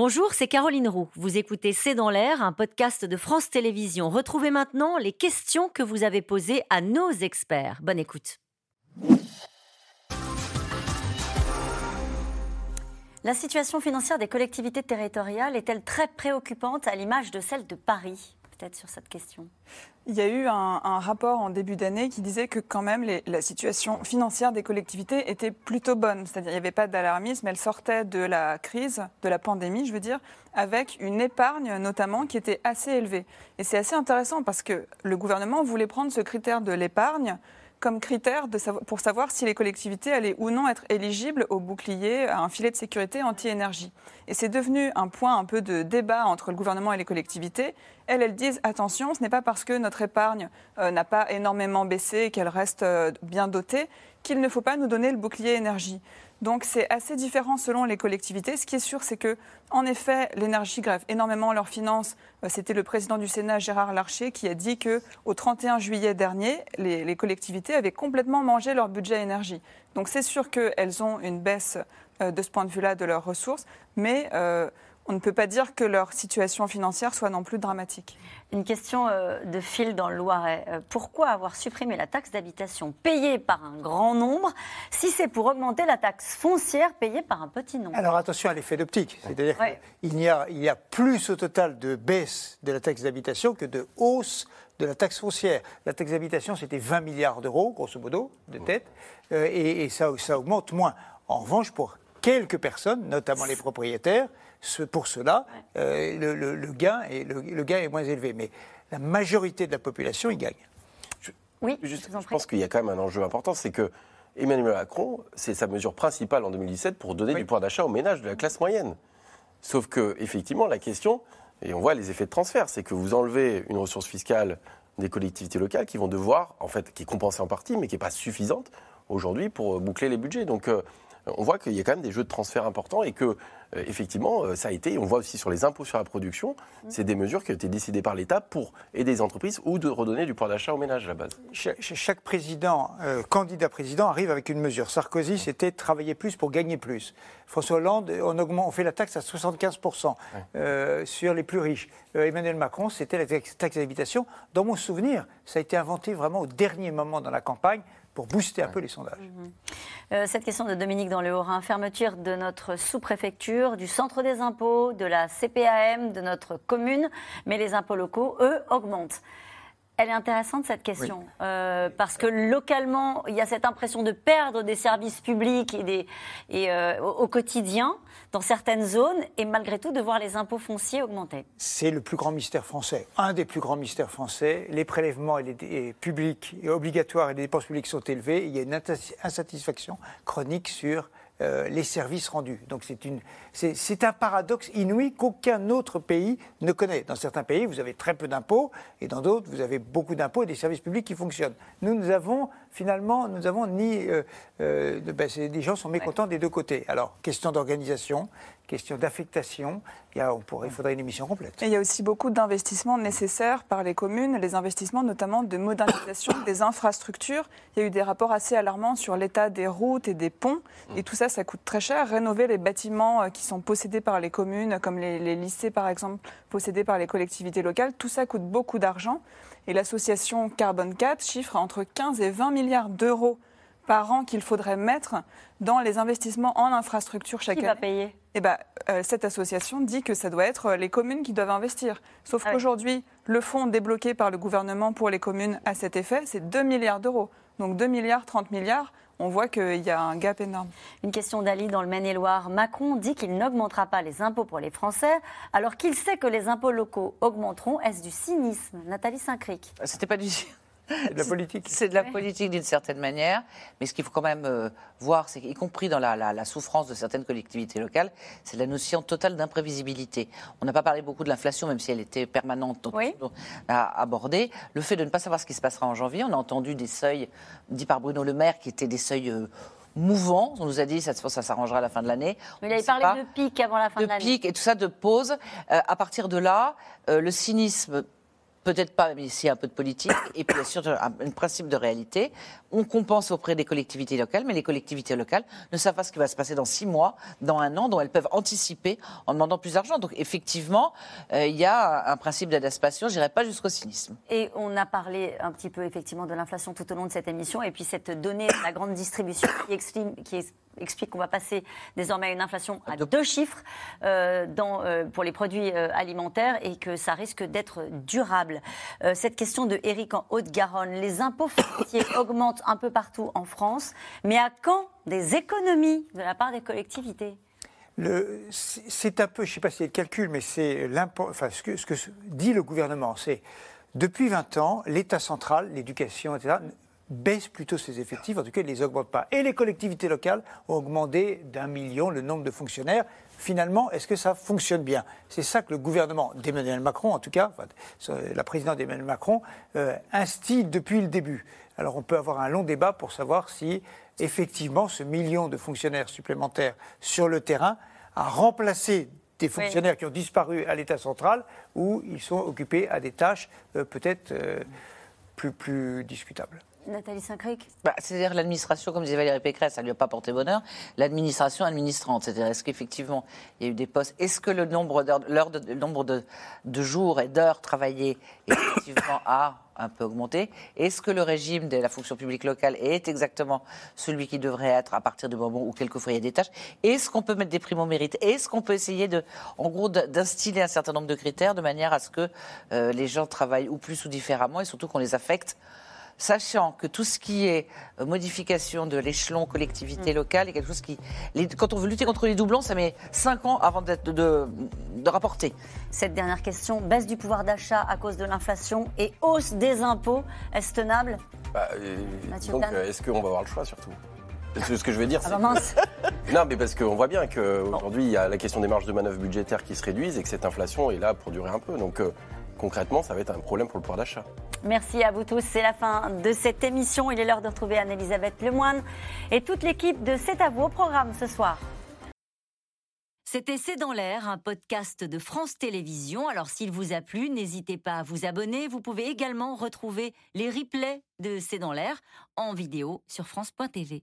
Bonjour, c'est Caroline Roux. Vous écoutez C'est dans l'air, un podcast de France Télévisions. Retrouvez maintenant les questions que vous avez posées à nos experts. Bonne écoute. La situation financière des collectivités territoriales est-elle très préoccupante à l'image de celle de Paris? Sur cette question. Il y a eu un, rapport en début d'année qui disait que quand même la situation financière des collectivités était plutôt bonne. C'est-à-dire qu'il n'y avait pas d'alarmisme, elle sortait de la crise, de la pandémie, je veux dire, avec une épargne notamment qui était assez élevée. Et c'est assez intéressant parce que le gouvernement voulait prendre ce critère de l'épargne comme critère pour savoir si les collectivités allaient ou non être éligibles au bouclier, à un filet de sécurité anti-énergie. Et c'est devenu un point un peu de débat entre le gouvernement et les collectivités. Elles, elles disent attention, ce n'est pas parce que notre épargne euh, n'a pas énormément baissé et qu'elle reste euh, bien dotée qu'il ne faut pas nous donner le bouclier énergie. Donc c'est assez différent selon les collectivités. Ce qui est sûr, c'est que, en effet, l'énergie grève énormément leurs finances. Euh, c'était le président du Sénat, Gérard Larcher, qui a dit que au 31 juillet dernier, les, collectivités avaient complètement mangé leur budget énergie. Donc c'est sûr qu'elles ont une baisse euh, de ce point de vue-là de leurs ressources, mais euh, on ne peut pas dire que leur situation financière soit non plus dramatique. Une question euh, de fil dans le Loiret. Euh, pourquoi avoir supprimé la taxe d'habitation payée par un grand nombre si c'est pour augmenter la taxe foncière payée par un petit nombre? Alors attention à l'effet d'optique. C'est-à-dire qu'il y a, il y a plus au total de baisse de la taxe d'habitation que de hausse de la taxe foncière. La taxe d'habitation, c'était 20 milliards d'euros, grosso modo, de tête, euh, et, ça, ça augmente moins. En revanche, pour quelques personnes, notamment les propriétaires, pour cela, euh, le, gain est, le, gain est moins élevé. Mais la majorité de la population y gagne. oui, je, pense qu'il y a quand même un enjeu important, c'est que Emmanuel Macron, c'est sa mesure principale en 2017 pour donner du pouvoir d'achat aux ménages de la classe moyenne. Sauf que, effectivement, la question, et on voit les effets de transfert, c'est que vous enlevez une ressource fiscale des collectivités locales qui vont devoir, en fait, qui est compensée en partie, mais qui n'est pas suffisante aujourd'hui pour boucler les budgets. Donc, euh, on voit qu'il y a quand même des jeux de transfert importants et que euh, effectivement, euh, ça a été, on voit aussi sur les impôts sur la production, mm. c'est des mesures qui ont été décidées par l'État pour aider les entreprises ou de redonner du pouvoir d'achat aux ménages à la base. Chaque, président, euh, candidat président, arrive avec une mesure. Sarkozy, c'était travailler plus pour gagner plus. François Hollande, on, augmente, on fait la taxe à 75% sur les plus riches. Emmanuel Macron, c'était la taxe d'habitation. Dans mon souvenir, ça a été inventé vraiment au dernier moment dans la campagne pour booster un peu les sondages. Mhm. Euh, cette question de Dominique dans le Haut-Rhin, fermeture de notre sous-préfecture, du centre des impôts, de la CPAM, de notre commune, mais les impôts locaux, eux, augmentent. Elle est intéressante cette question euh, parce que localement, il y a cette impression de perdre des services publics et, des, et euh, au, quotidien dans certaines zones et malgré tout de voir les impôts fonciers augmenter. C'est le plus grand mystère français, un des plus grands mystères français. Les prélèvements et les, publics et obligatoires et les dépenses publiques sont élevés. Il y a une insatisfaction chronique sur euh, les services rendus. Donc c'est un paradoxe inouï qu'aucun autre pays ne connaît. Dans certains pays, vous avez très peu d'impôts, et dans d'autres, vous avez beaucoup d'impôts et des services publics qui fonctionnent. Nous, nous avons finalement, nous avons ni. Euh, euh, ben, gens sont mécontents des deux côtés. Alors, question d'organisation, question d'affectation. Il, il faudrait une émission complète. Il y a aussi beaucoup d'investissements nécessaires par les communes, les investissements notamment de modernisation des infrastructures. Il y a eu des rapports assez alarmants sur l'état des routes et des ponts. Et tout ça, ça coûte très cher. Rénover les bâtiments euh, qui sont possédés par les communes, comme les, lycées par exemple, possédés par les collectivités locales, tout ça coûte beaucoup d'argent. Et l'association Carbone 4 chiffre entre 15 et 20 milliards d'euros par an qu'il faudrait mettre dans les investissements en infrastructure chaque qui année. Qui va payer eh ben, euh, Cette association dit que ça doit être euh, les communes qui doivent investir. Sauf ah qu'aujourd'hui, le fonds débloqué par le gouvernement pour les communes à cet effet, c'est 2 milliards d'euros. Donc 2 milliards, 30 milliards, on voit qu'il y a un gap énorme. Une question d'Ali dans le Maine-et-Loire. Macron dit qu'il n'augmentera pas les impôts pour les Français, alors qu'il sait que les impôts locaux augmenteront. Est-ce du cynisme Nathalie Saint-Cric? C'était pas du c'est de la politique. C'est de la politique d'une certaine manière, mais ce qu'il faut quand même euh, voir, c'est qu'y compris dans la, souffrance de certaines collectivités locales, c'est la notion totale d'imprévisibilité. On n'a pas parlé beaucoup de l'inflation, même si elle était permanente à aborder. Le fait de ne pas savoir ce qui se passera en janvier, on a entendu des seuils dits par Bruno Le Maire qui étaient des seuils euh, mouvants. On nous a dit ça, ça s'arrangera à la fin de l'année. Il avait parlé de pic avant la fin de, l'année. De pic et tout ça, de pause. Euh, à partir de là, le cynisme Peut-être pas, mais ici un peu de politique, et puis bien sûr un, un principe de réalité. On compense auprès des collectivités locales, mais les collectivités locales ne savent pas ce qui va se passer dans six mois, dans un an, dont elles peuvent anticiper en demandant plus d'argent. Donc effectivement, euh, il y a un principe d'adaptation, je n'irai pas jusqu'au cynisme. Et on a parlé un petit peu effectivement de l'inflation tout au long de cette émission, et puis cette donnée de la grande distribution qui explique, qui qu'on va passer désormais à une inflation à deux chiffres euh, dans, euh, pour les produits euh, alimentaires et que ça risque d'être durable. Cette question de Eric en Haute-Garonne, les impôts fonciers augmentent un peu partout en France, mais à quand des économies de la part des collectivités? Le- C'est un peu, je ne sais pas si c'est le calcul, mais c'est l'impôt- enfin, ce, que, ce que dit le gouvernement. C'est depuis 20 ans, l'État central, l'éducation, etc., baisse plutôt ses effectifs, en tout cas, il ne les augmente pas. Et les collectivités locales ont augmenté d'un million le nombre de fonctionnaires. Finalement, est-ce que ça fonctionne bien? C'est ça que le gouvernement d'Emmanuel Macron, en tout cas, enfin, la présidente d'Emmanuel Macron, euh, instille depuis le début. Alors on peut avoir un long débat pour savoir si effectivement ce million de fonctionnaires supplémentaires sur le terrain a remplacé des fonctionnaires qui ont disparu à l'État central ou ils sont occupés à des tâches euh, peut-être euh, plus, plus discutables. Nathalie Saint-Cric Bah, C'est-à-dire l'administration, comme disait Valérie Pécresse, ça ne lui a pas porté bonheur. L'administration administrante, c'est-à-dire est-ce qu'effectivement il y a eu des postes. Est-ce que le nombre, de, jours et d'heures travaillées effectivement a un peu augmenté? Est-ce que le régime de la fonction publique locale est exactement celui qui devrait être à partir du moment où quelquefois il y a des tâches Est-ce qu'on peut mettre des primes au mérite? Est-ce qu'on peut essayer de, en gros, d'instiller un certain nombre de critères de manière à ce que euh, les gens travaillent ou plus ou différemment et surtout qu'on les affecte sachant que tout ce qui est euh, modification de l'échelon collectivité locale est quelque chose qui, les- quand on veut lutter contre les doublons, ça met 5 ans avant d'être- de, de, de rapporter. Cette dernière question, baisse du pouvoir d'achat à cause de l'inflation et hausse des impôts, est-ce tenable? Bah, euh, donc, euh, est-ce qu'on va avoir le choix surtout? Ce que je veux dire, Ah c'est. bah mince Non, mais parce qu'on voit bien qu'aujourd'hui, il y a la question des marges de manœuvre budgétaires qui se réduisent et que cette inflation est là pour durer un peu. Donc, euh, concrètement, ça va être un problème pour le pouvoir d'achat. Merci à vous tous. C'est la fin de cette émission. Il est l'heure de retrouver Anne-Elisabeth Lemoine et toute l'équipe de C'est à vous au programme ce soir. C'était C'est dans l'air, un podcast de France Télévisions. Alors s'il vous a plu, n'hésitez pas à vous abonner. Vous pouvez également retrouver les replays de C'est dans l'air en vidéo sur France.tv.